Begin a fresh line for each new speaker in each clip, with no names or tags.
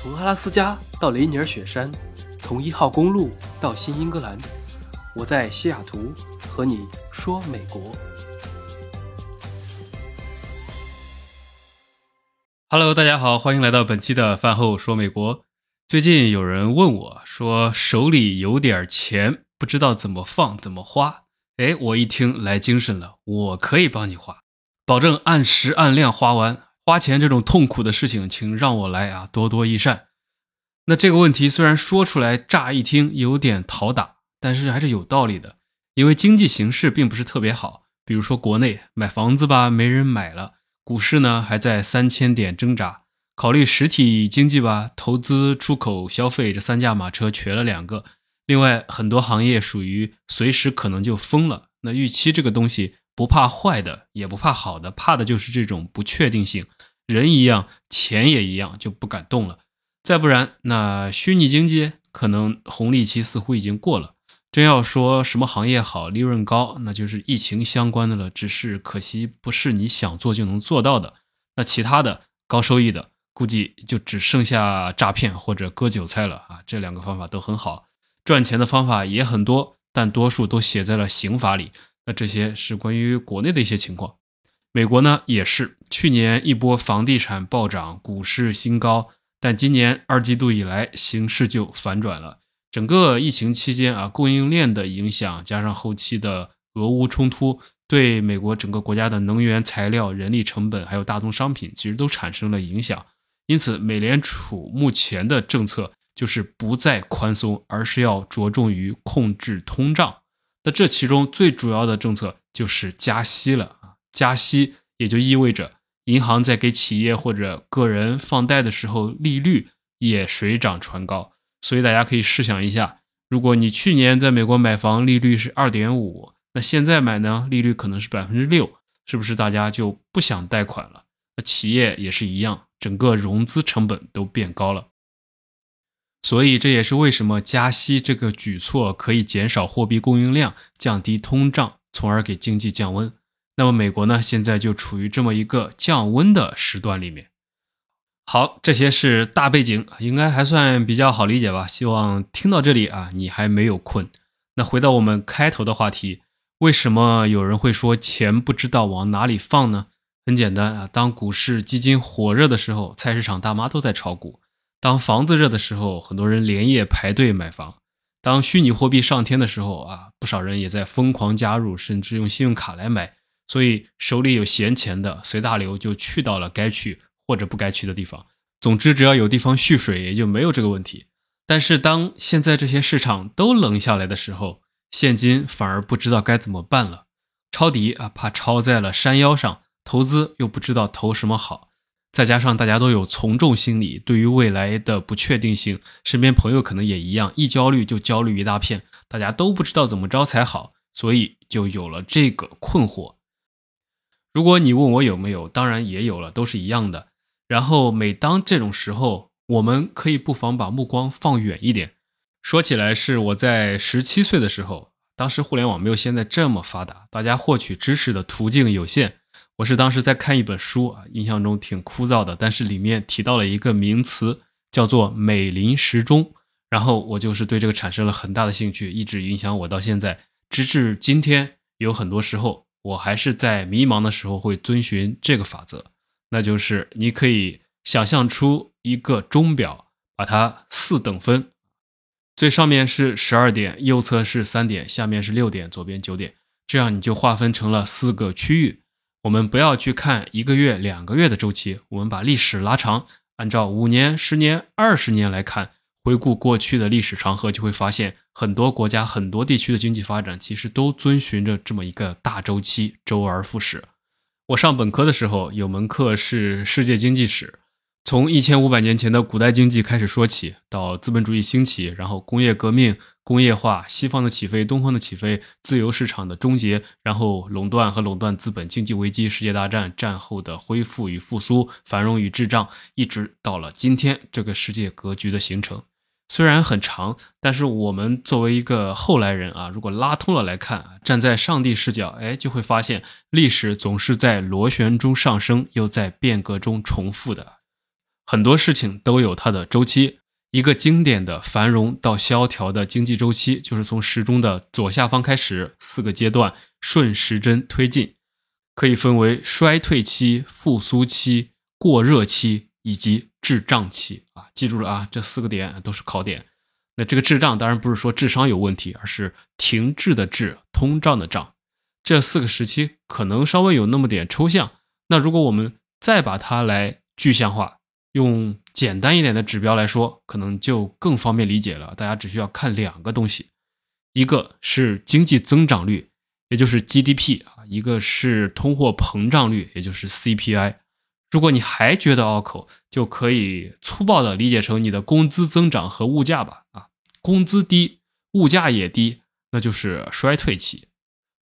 从阿拉斯加到雷尼尔雪山，从一号公路到新英格兰，我在西雅图和你说美国。
Hello，大家好，欢迎来到本期的饭后说美国。最近有人问我说，手里有点钱，不知道怎么放怎么花。哎，我一听来精神了，我可以帮你花，保证按时按量花完。花钱这种痛苦的事情，请让我来啊，多多益善。那这个问题虽然说出来乍一听有点讨打，但是还是有道理的。因为经济形势并不是特别好，比如说国内买房子吧没人买了，股市呢还在三千点挣扎。考虑实体经济吧，投资、出口、消费这三驾马车瘸了两个。另外很多行业属于随时可能就封了。那预期这个东西。不怕坏的，也不怕好的，怕的就是这种不确定性。人一样，钱也一样，就不敢动了。再不然，那虚拟经济可能红利期似乎已经过了。真要说什么行业好、利润高，那就是疫情相关的了。只是可惜，不是你想做就能做到的。那其他的高收益的，估计就只剩下诈骗或者割韭菜了啊！这两个方法都很好，赚钱的方法也很多，但多数都写在了刑法里。那这些是关于国内的一些情况，美国呢也是去年一波房地产暴涨，股市新高，但今年二季度以来形势就反转了。整个疫情期间啊，供应链的影响加上后期的俄乌冲突，对美国整个国家的能源、材料、人力成本还有大宗商品，其实都产生了影响。因此，美联储目前的政策就是不再宽松，而是要着重于控制通胀。那这其中最主要的政策就是加息了！加息也就意味着银行在给企业或者个人放贷的时候，利率也水涨船高。所以大家可以试想一下，如果你去年在美国买房利率是二点五，那现在买呢，利率可能是百分之六，是不是大家就不想贷款了？那企业也是一样，整个融资成本都变高了。所以这也是为什么加息这个举措可以减少货币供应量，降低通胀，从而给经济降温。那么美国呢，现在就处于这么一个降温的时段里面。好，这些是大背景，应该还算比较好理解吧？希望听到这里啊，你还没有困。那回到我们开头的话题，为什么有人会说钱不知道往哪里放呢？很简单啊，当股市基金火热的时候，菜市场大妈都在炒股。当房子热的时候，很多人连夜排队买房；当虚拟货币上天的时候啊，不少人也在疯狂加入，甚至用信用卡来买。所以手里有闲钱的，随大流就去到了该去或者不该去的地方。总之，只要有地方蓄水，也就没有这个问题。但是，当现在这些市场都冷下来的时候，现金反而不知道该怎么办了。抄底啊，怕抄在了山腰上；投资又不知道投什么好。再加上大家都有从众心理，对于未来的不确定性，身边朋友可能也一样，一焦虑就焦虑一大片，大家都不知道怎么着才好，所以就有了这个困惑。如果你问我有没有，当然也有了，都是一样的。然后每当这种时候，我们可以不妨把目光放远一点。说起来是我在十七岁的时候，当时互联网没有现在这么发达，大家获取知识的途径有限。我是当时在看一本书啊，印象中挺枯燥的，但是里面提到了一个名词，叫做美林时钟，然后我就是对这个产生了很大的兴趣，一直影响我到现在，直至今天，有很多时候我还是在迷茫的时候会遵循这个法则，那就是你可以想象出一个钟表，把它四等分，最上面是十二点，右侧是三点，下面是六点，左边九点，这样你就划分成了四个区域。我们不要去看一个月、两个月的周期，我们把历史拉长，按照五年、十年、二十年来看，回顾过去的历史长河，就会发现很多国家、很多地区的经济发展其实都遵循着这么一个大周期，周而复始。我上本科的时候有门课是世界经济史。从一千五百年前的古代经济开始说起，到资本主义兴起，然后工业革命、工业化，西方的起飞、东方的起飞，自由市场的终结，然后垄断和垄断资本、经济危机、世界大战、战后的恢复与复苏、繁荣与滞胀，一直到了今天这个世界格局的形成。虽然很长，但是我们作为一个后来人啊，如果拉通了来看，站在上帝视角，哎，就会发现历史总是在螺旋中上升，又在变革中重复的。很多事情都有它的周期。一个经典的繁荣到萧条的经济周期，就是从时钟的左下方开始，四个阶段顺时针推进，可以分为衰退期、复苏期、过热期以及滞胀期。记住了啊，这四个点都是考点。那这个滞胀当然不是说智商有问题，而是停滞的滞，通胀的胀。这四个时期可能稍微有那么点抽象。那如果我们再把它来具象化。用简单一点的指标来说，可能就更方便理解了。大家只需要看两个东西，一个是经济增长率，也就是 GDP 啊；一个是通货膨胀率，也就是 CPI。如果你还觉得拗口，就可以粗暴的理解成你的工资增长和物价吧。啊，工资低，物价也低，那就是衰退期；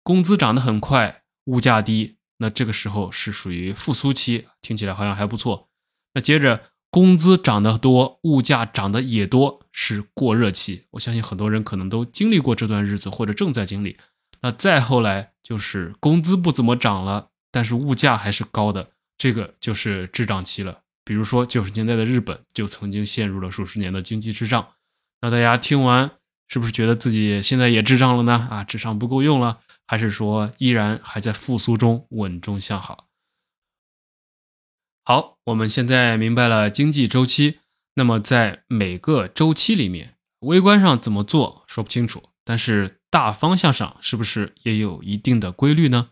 工资涨得很快，物价低，那这个时候是属于复苏期。听起来好像还不错。那接着，工资涨得多，物价涨得也多，是过热期。我相信很多人可能都经历过这段日子，或者正在经历。那再后来就是工资不怎么涨了，但是物价还是高的，这个就是滞胀期了。比如说九十年代的日本就曾经陷入了数十年的经济滞胀。那大家听完是不是觉得自己现在也滞胀了呢？啊，智商不够用了，还是说依然还在复苏中稳中向好？好，我们现在明白了经济周期。那么在每个周期里面，微观上怎么做说不清楚，但是大方向上是不是也有一定的规律呢？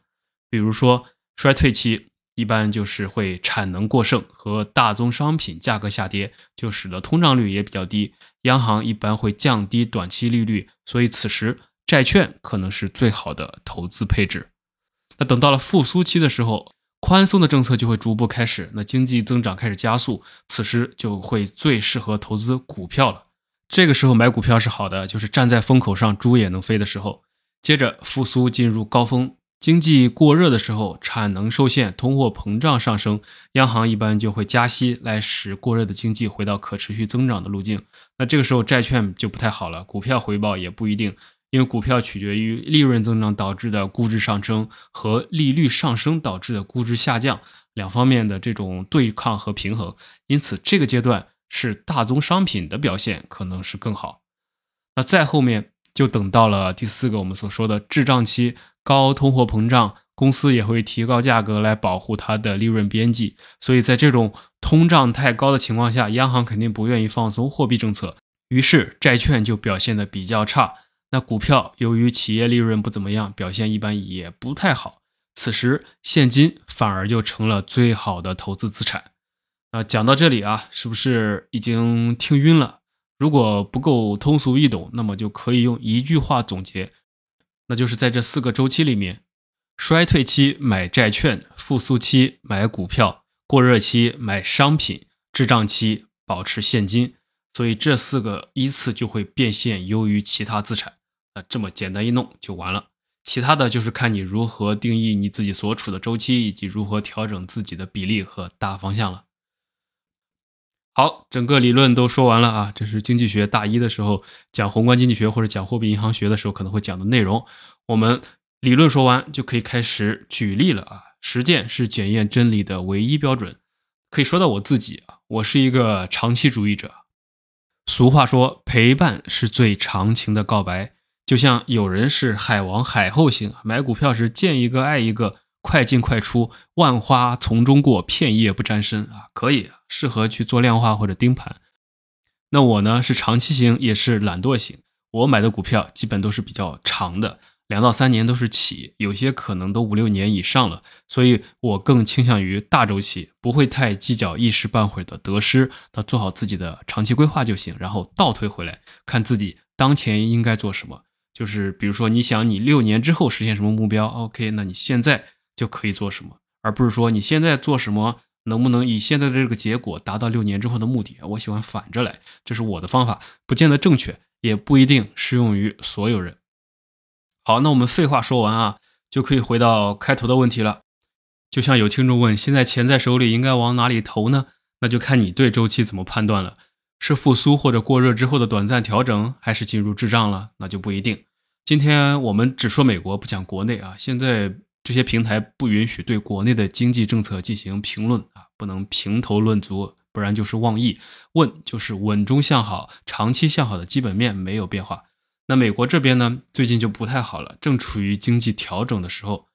比如说衰退期，一般就是会产能过剩和大宗商品价格下跌，就使得通胀率也比较低，央行一般会降低短期利率，所以此时债券可能是最好的投资配置。那等到了复苏期的时候。宽松的政策就会逐步开始，那经济增长开始加速，此时就会最适合投资股票了。这个时候买股票是好的，就是站在风口上，猪也能飞的时候。接着复苏进入高峰，经济过热的时候，产能受限，通货膨胀上升，央行一般就会加息来使过热的经济回到可持续增长的路径。那这个时候债券就不太好了，股票回报也不一定。因为股票取决于利润增长导致的估值上升和利率上升导致的估值下降两方面的这种对抗和平衡，因此这个阶段是大宗商品的表现可能是更好。那再后面就等到了第四个我们所说的滞胀期，高通货膨胀，公司也会提高价格来保护它的利润边际，所以在这种通胀太高的情况下，央行肯定不愿意放松货币政策，于是债券就表现的比较差。那股票由于企业利润不怎么样，表现一般也不太好。此时现金反而就成了最好的投资资产。啊，讲到这里啊，是不是已经听晕了？如果不够通俗易懂，那么就可以用一句话总结，那就是在这四个周期里面，衰退期买债券，复苏期买股票，过热期买商品，滞胀期保持现金。所以这四个依次就会变现优于其他资产。那这么简单一弄就完了，其他的就是看你如何定义你自己所处的周期，以及如何调整自己的比例和大方向了。好，整个理论都说完了啊，这是经济学大一的时候讲宏观经济学或者讲货币银行学的时候可能会讲的内容。我们理论说完就可以开始举例了啊，实践是检验真理的唯一标准。可以说到我自己啊，我是一个长期主义者。俗话说，陪伴是最长情的告白。就像有人是海王海后型，买股票是见一个爱一个，快进快出，万花丛中过，片叶不沾身啊，可以适合去做量化或者盯盘。那我呢是长期型，也是懒惰型，我买的股票基本都是比较长的，两到三年都是起，有些可能都五六年以上了，所以我更倾向于大周期，不会太计较一时半会的得失，那做好自己的长期规划就行，然后倒推回来看自己当前应该做什么。就是比如说，你想你六年之后实现什么目标？OK，那你现在就可以做什么，而不是说你现在做什么能不能以现在的这个结果达到六年之后的目的？我喜欢反着来，这是我的方法，不见得正确，也不一定适用于所有人。好，那我们废话说完啊，就可以回到开头的问题了。就像有听众问，现在钱在手里应该往哪里投呢？那就看你对周期怎么判断了。是复苏或者过热之后的短暂调整，还是进入滞胀了？那就不一定。今天我们只说美国，不讲国内啊。现在这些平台不允许对国内的经济政策进行评论啊，不能评头论足，不然就是妄议。问就是稳中向好、长期向好的基本面没有变化。那美国这边呢，最近就不太好了，正处于经济调整的时候。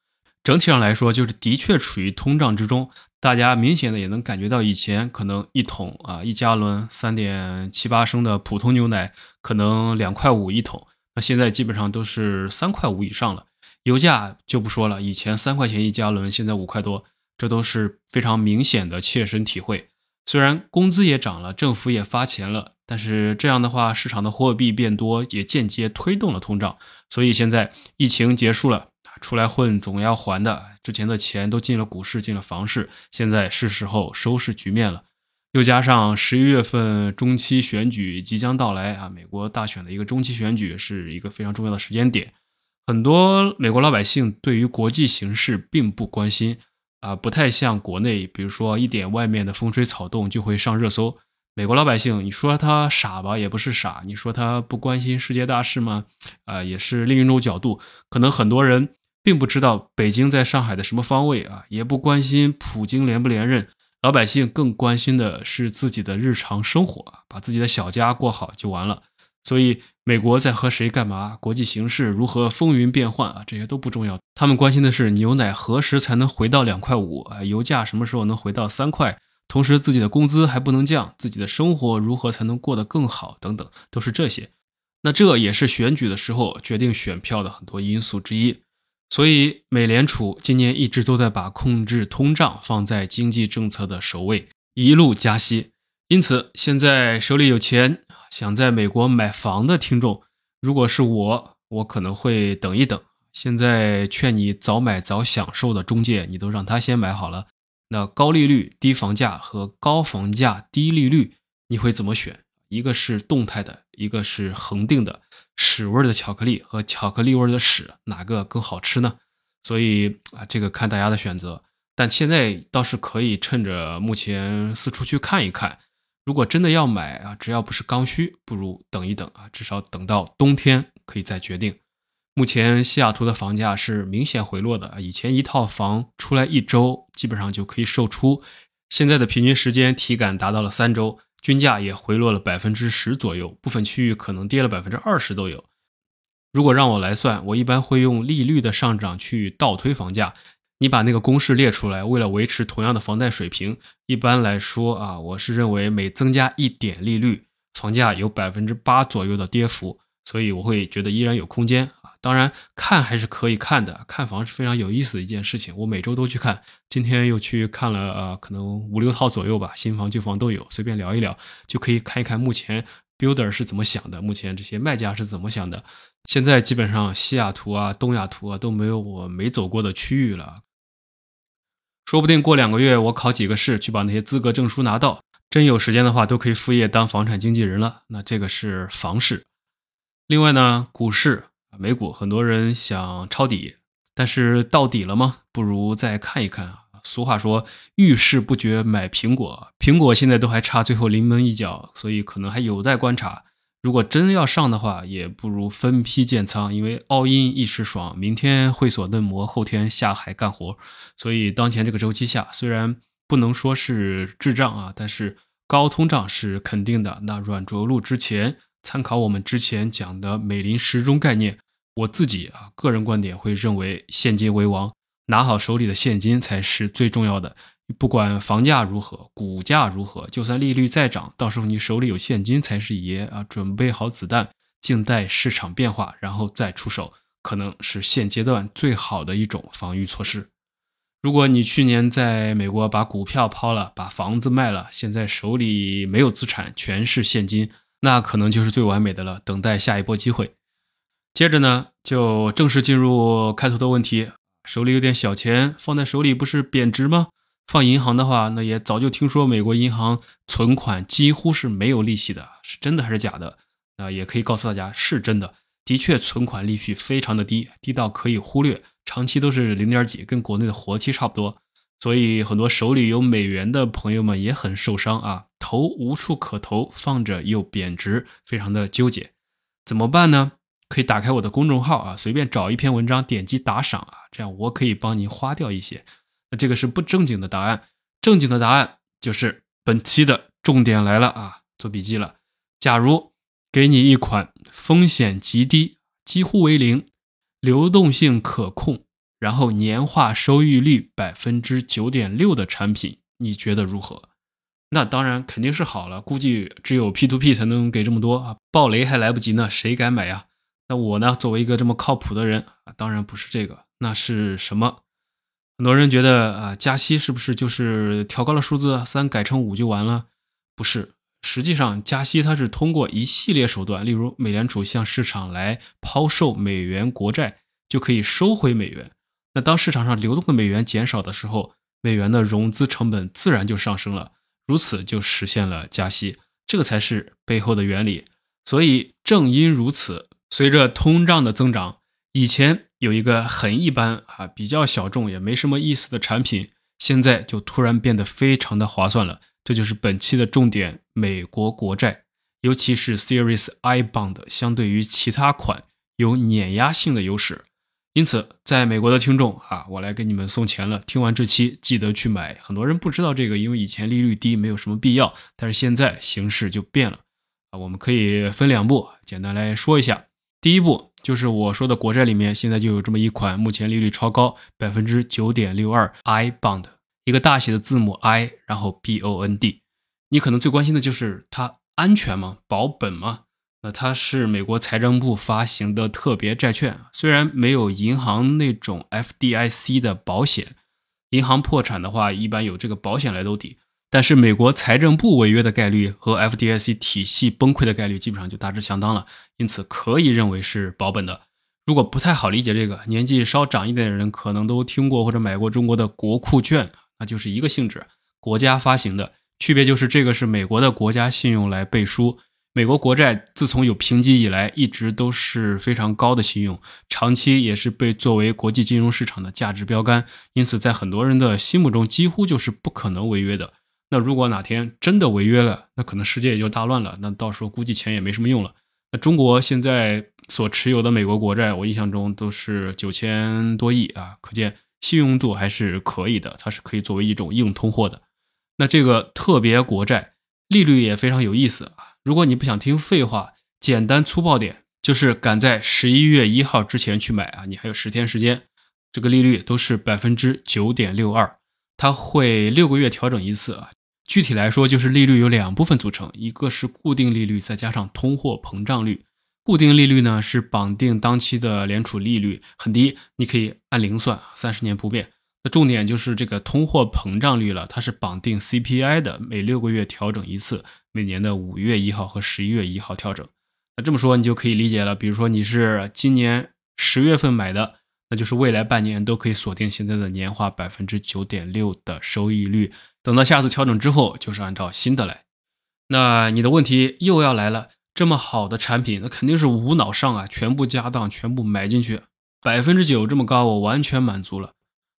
整体上来说，就是的确处于通胀之中。大家明显的也能感觉到，以前可能一桶啊一加仑三点七八升的普通牛奶可能两块五一桶，那现在基本上都是三块五以上了。油价就不说了，以前三块钱一加仑，现在五块多，这都是非常明显的切身体会。虽然工资也涨了，政府也发钱了，但是这样的话，市场的货币变多，也间接推动了通胀。所以现在疫情结束了。出来混总要还的，之前的钱都进了股市，进了房市，现在是时候收拾局面了。又加上十一月份中期选举即将到来啊，美国大选的一个中期选举是一个非常重要的时间点。很多美国老百姓对于国际形势并不关心啊，不太像国内，比如说一点外面的风吹草动就会上热搜。美国老百姓，你说他傻吧，也不是傻；你说他不关心世界大事吗？啊，也是另一种角度。可能很多人。并不知道北京在上海的什么方位啊，也不关心普京连不连任，老百姓更关心的是自己的日常生活，把自己的小家过好就完了。所以美国在和谁干嘛，国际形势如何风云变幻啊，这些都不重要。他们关心的是牛奶何时才能回到两块五啊，油价什么时候能回到三块，同时自己的工资还不能降，自己的生活如何才能过得更好等等，都是这些。那这也是选举的时候决定选票的很多因素之一。所以，美联储今年一直都在把控制通胀放在经济政策的首位，一路加息。因此，现在手里有钱想在美国买房的听众，如果是我，我可能会等一等。现在劝你早买早享受的中介，你都让他先买好了。那高利率低房价和高房价低利率，你会怎么选？一个是动态的，一个是恒定的。屎味的巧克力和巧克力味的屎，哪个更好吃呢？所以啊，这个看大家的选择。但现在倒是可以趁着目前四处去看一看。如果真的要买啊，只要不是刚需，不如等一等啊，至少等到冬天可以再决定。目前西雅图的房价是明显回落的，以前一套房出来一周基本上就可以售出，现在的平均时间体感达到了三周。均价也回落了百分之十左右，部分区域可能跌了百分之二十都有。如果让我来算，我一般会用利率的上涨去倒推房价。你把那个公式列出来，为了维持同样的房贷水平，一般来说啊，我是认为每增加一点利率，房价有百分之八左右的跌幅，所以我会觉得依然有空间啊。当然，看还是可以看的。看房是非常有意思的一件事情，我每周都去看。今天又去看了，呃，可能五六套左右吧，新房旧房都有，随便聊一聊，就可以看一看目前 builder 是怎么想的，目前这些卖家是怎么想的。现在基本上西雅图啊、东雅图啊都没有我没走过的区域了。说不定过两个月我考几个试，去把那些资格证书拿到，真有时间的话，都可以副业当房产经纪人了。那这个是房市。另外呢，股市。美股很多人想抄底，但是到底了吗？不如再看一看啊。俗话说“遇事不决买苹果”，苹果现在都还差最后临门一脚，所以可能还有待观察。如果真要上的话，也不如分批建仓，因为 all in 一时爽，明天会所嫩模，后天下海干活。所以当前这个周期下，虽然不能说是滞胀啊，但是高通胀是肯定的。那软着陆之前，参考我们之前讲的美林时钟概念。我自己啊，个人观点会认为现金为王，拿好手里的现金才是最重要的。不管房价如何，股价如何，就算利率再涨，到时候你手里有现金才是爷啊！准备好子弹，静待市场变化，然后再出手，可能是现阶段最好的一种防御措施。如果你去年在美国把股票抛了，把房子卖了，现在手里没有资产，全是现金，那可能就是最完美的了。等待下一波机会。接着呢，就正式进入开头的问题。手里有点小钱，放在手里不是贬值吗？放银行的话，那也早就听说美国银行存款几乎是没有利息的，是真的还是假的？那也可以告诉大家，是真的，的确存款利息非常的低，低到可以忽略，长期都是零点几，跟国内的活期差不多。所以很多手里有美元的朋友们也很受伤啊，投无处可投，放着又贬值，非常的纠结，怎么办呢？可以打开我的公众号啊，随便找一篇文章，点击打赏啊，这样我可以帮您花掉一些。那这个是不正经的答案，正经的答案就是本期的重点来了啊，做笔记了。假如给你一款风险极低、几乎为零、流动性可控，然后年化收益率百分之九点六的产品，你觉得如何？那当然肯定是好了，估计只有 P to P 才能给这么多啊，暴雷还来不及呢，谁敢买呀？那我呢，作为一个这么靠谱的人啊，当然不是这个，那是什么？很多人觉得啊，加息是不是就是调高了数字三改成五就完了？不是，实际上加息它是通过一系列手段，例如美联储向市场来抛售美元国债，就可以收回美元。那当市场上流动的美元减少的时候，美元的融资成本自然就上升了。如此就实现了加息，这个才是背后的原理。所以正因如此，随着通胀的增长，以前有一个很一般啊、比较小众也没什么意思的产品，现在就突然变得非常的划算了。这就是本期的重点：美国国债，尤其是 Series I Bond，相对于其他款有碾压性的优势。因此，在美国的听众啊，我来给你们送钱了。听完这期，记得去买。很多人不知道这个，因为以前利率低，没有什么必要。但是现在形势就变了啊，我们可以分两步，简单来说一下。第一步就是我说的国债里面，现在就有这么一款，目前利率超高，百分之九点六二 I bond，一个大写的字母 I，然后 B O N D。你可能最关心的就是它安全吗？保本吗？那它是美国财政部发行的特别债券，虽然没有银行那种 FDIC 的保险，银行破产的话一般有这个保险来兜底，但是美国财政部违约的概率和 FDIC 体系崩溃的概率基本上就大致相当了，因此可以认为是保本的。如果不太好理解这个，年纪稍长一点的人可能都听过或者买过中国的国库券，那就是一个性质，国家发行的，区别就是这个是美国的国家信用来背书。美国国债自从有评级以来，一直都是非常高的信用，长期也是被作为国际金融市场的价值标杆，因此在很多人的心目中，几乎就是不可能违约的。那如果哪天真的违约了，那可能世界也就大乱了，那到时候估计钱也没什么用了。那中国现在所持有的美国国债，我印象中都是九千多亿啊，可见信用度还是可以的，它是可以作为一种硬通货的。那这个特别国债利率也非常有意思啊。如果你不想听废话，简单粗暴点，就是赶在十一月一号之前去买啊，你还有十天时间。这个利率都是百分之九点六二，它会六个月调整一次啊。具体来说，就是利率有两部分组成，一个是固定利率，再加上通货膨胀率。固定利率呢是绑定当期的联储利率，很低，你可以按零算，三十年不变。那重点就是这个通货膨胀率了，它是绑定 CPI 的，每六个月调整一次。每年的五月一号和十一月一号调整，那这么说你就可以理解了。比如说你是今年十月份买的，那就是未来半年都可以锁定现在的年化百分之九点六的收益率。等到下次调整之后，就是按照新的来。那你的问题又要来了，这么好的产品，那肯定是无脑上啊，全部加当，全部买进去，百分之九这么高，我完全满足了。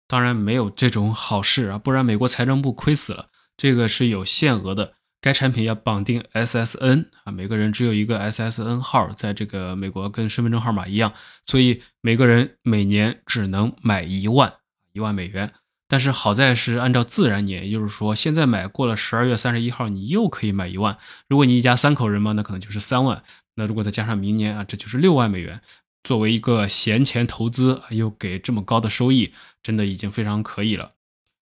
当然没有这种好事啊，不然美国财政部亏死了。这个是有限额的。该产品要绑定 SSN 啊，每个人只有一个 SSN 号，在这个美国跟身份证号码一样，所以每个人每年只能买一万一万美元。但是好在是按照自然年，也就是说现在买过了十二月三十一号，你又可以买一万。如果你一家三口人嘛，那可能就是三万。那如果再加上明年啊，这就是六万美元。作为一个闲钱投资，又给这么高的收益，真的已经非常可以了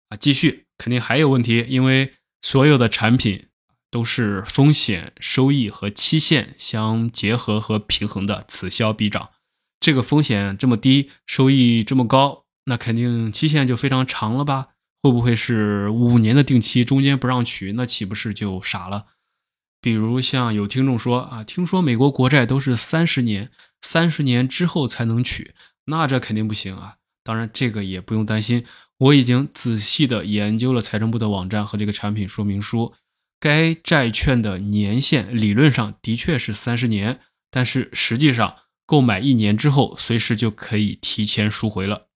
啊！继续，肯定还有问题，因为所有的产品。都是风险、收益和期限相结合和平衡的，此消彼长。这个风险这么低，收益这么高，那肯定期限就非常长了吧？会不会是五年的定期，中间不让取，那岂不是就傻了？比如像有听众说啊，听说美国国债都是三十年，三十年之后才能取，那这肯定不行啊。当然，这个也不用担心，我已经仔细的研究了财政部的网站和这个产品说明书。该债券的年限理论上的确是三十年，但是实际上购买一年之后，随时就可以提前赎回了。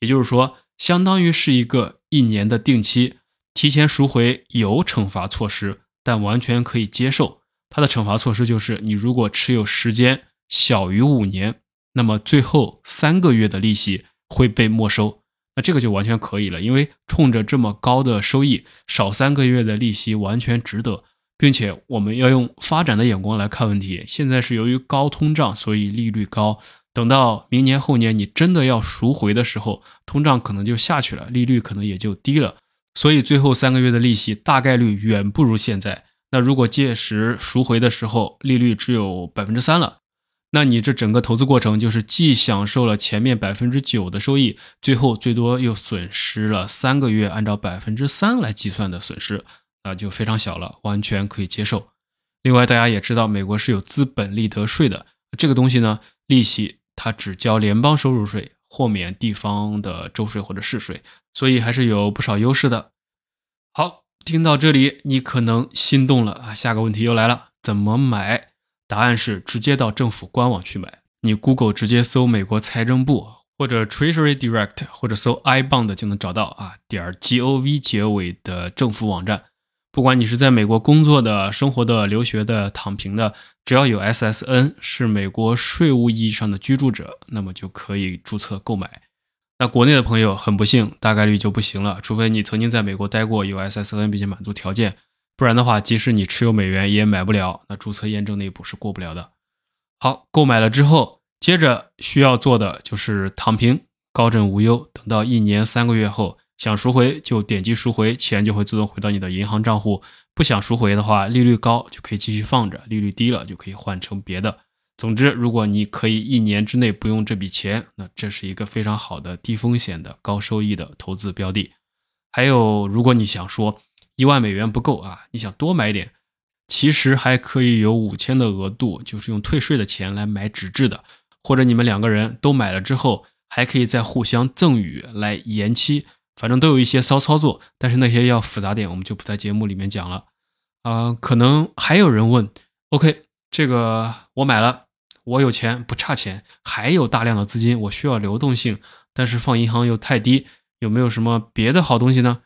也就是说，相当于是一个一年的定期，提前赎回有惩罚措施，但完全可以接受。它的惩罚措施就是，你如果持有时间小于五年，那么最后三个月的利息会被没收。那这个就完全可以了，因为冲着这么高的收益，少三个月的利息完全值得，并且我们要用发展的眼光来看问题。现在是由于高通胀，所以利率高。等到明年后年你真的要赎回的时候，通胀可能就下去了，利率可能也就低了。所以最后三个月的利息大概率远不如现在。那如果届时赎回的时候利率只有百分之三了，那你这整个投资过程就是既享受了前面百分之九的收益，最后最多又损失了三个月按照百分之三来计算的损失，那就非常小了，完全可以接受。另外大家也知道，美国是有资本利得税的，这个东西呢，利息它只交联邦收入税。豁免地方的州税或者市税，所以还是有不少优势的。好，听到这里，你可能心动了啊！下个问题又来了，怎么买？答案是直接到政府官网去买。你 Google 直接搜美国财政部或者 Treasury Direct，或者搜 iBond 就能找到啊，点 gov 结尾的政府网站。不管你是在美国工作的、生活的、留学的、躺平的，只要有 SSN 是美国税务意义上的居住者，那么就可以注册购买。那国内的朋友很不幸，大概率就不行了，除非你曾经在美国待过，有 SSN 并且满足条件，不然的话，即使你持有美元也买不了。那注册验证那一步是过不了的。好，购买了之后，接着需要做的就是躺平，高枕无忧，等到一年三个月后。想赎回就点击赎回，钱就会自动回到你的银行账户。不想赎回的话，利率高就可以继续放着，利率低了就可以换成别的。总之，如果你可以一年之内不用这笔钱，那这是一个非常好的低风险的高收益的投资标的。还有，如果你想说一万美元不够啊，你想多买点，其实还可以有五千的额度，就是用退税的钱来买纸质的，或者你们两个人都买了之后，还可以再互相赠与来延期。反正都有一些骚操作，但是那些要复杂点，我们就不在节目里面讲了。啊，可能还有人问，OK，这个我买了，我有钱不差钱，还有大量的资金，我需要流动性，但是放银行又太低，有没有什么别的好东西呢？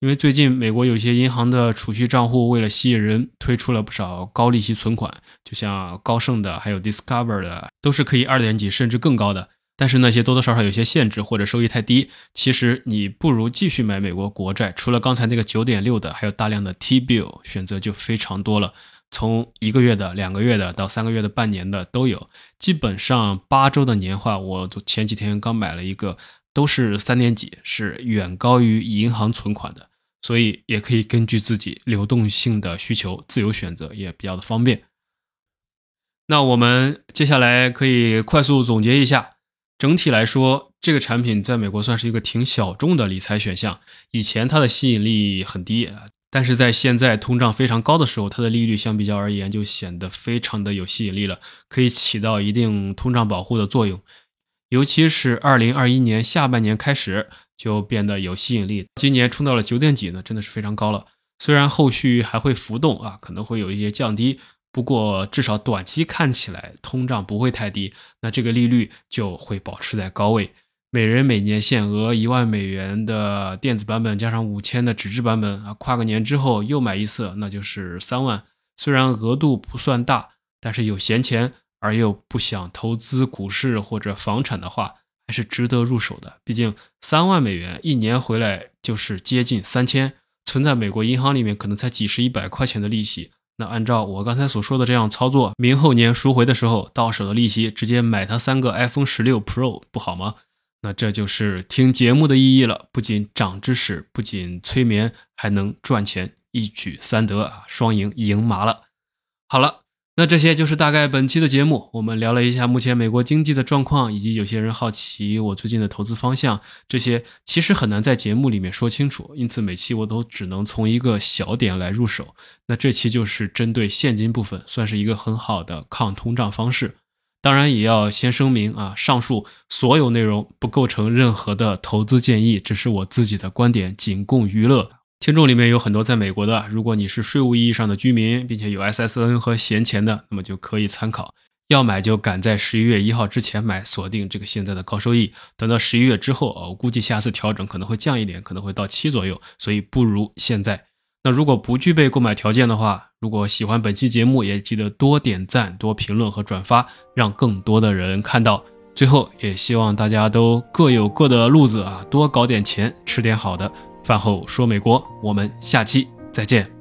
因为最近美国有些银行的储蓄账户为了吸引人，推出了不少高利息存款，就像高盛的，还有 Discover 的，都是可以二点几甚至更高的。但是那些多多少少有些限制或者收益太低，其实你不如继续买美国国债。除了刚才那个九点六的，还有大量的 T bill 选择就非常多了，从一个月的、两个月的到三个月的、半年的都有。基本上八周的年化，我前几天刚买了一个，都是三点几，是远高于银行存款的。所以也可以根据自己流动性的需求自由选择，也比较的方便。那我们接下来可以快速总结一下。整体来说，这个产品在美国算是一个挺小众的理财选项。以前它的吸引力很低，但是在现在通胀非常高的时候，它的利率相比较而言就显得非常的有吸引力了，可以起到一定通胀保护的作用。尤其是二零二一年下半年开始就变得有吸引力，今年冲到了九点几呢，真的是非常高了。虽然后续还会浮动啊，可能会有一些降低。不过，至少短期看起来通胀不会太低，那这个利率就会保持在高位。每人每年限额一万美元的电子版本，加上五千的纸质版本啊，跨个年之后又买一次，那就是三万。虽然额度不算大，但是有闲钱而又不想投资股市或者房产的话，还是值得入手的。毕竟三万美元一年回来就是接近三千，存在美国银行里面可能才几十一百块钱的利息。那按照我刚才所说的这样操作，明后年赎回的时候，到手的利息直接买它三个 iPhone 十六 Pro 不好吗？那这就是听节目的意义了，不仅长知识，不仅催眠，还能赚钱，一举三得啊，双赢，赢麻了。好了。那这些就是大概本期的节目，我们聊了一下目前美国经济的状况，以及有些人好奇我最近的投资方向，这些其实很难在节目里面说清楚，因此每期我都只能从一个小点来入手。那这期就是针对现金部分，算是一个很好的抗通胀方式。当然也要先声明啊，上述所有内容不构成任何的投资建议，只是我自己的观点，仅供娱乐。听众里面有很多在美国的如果你是税务意义上的居民并且有 ssn 和闲钱的那么就可以参考。要买就赶在十一月一号之前买锁定这个现在的高收益。等到十一月之后啊我估计下次调整可能会降一点可能会到七左右所以不如现在。那如果不具备购买条件的话如果喜欢本期节目也记得多点赞多评论和转发让更多的人看到。最后也希望大家都各有各的路子啊多搞点钱吃点好的。饭后说美国我们下期再见。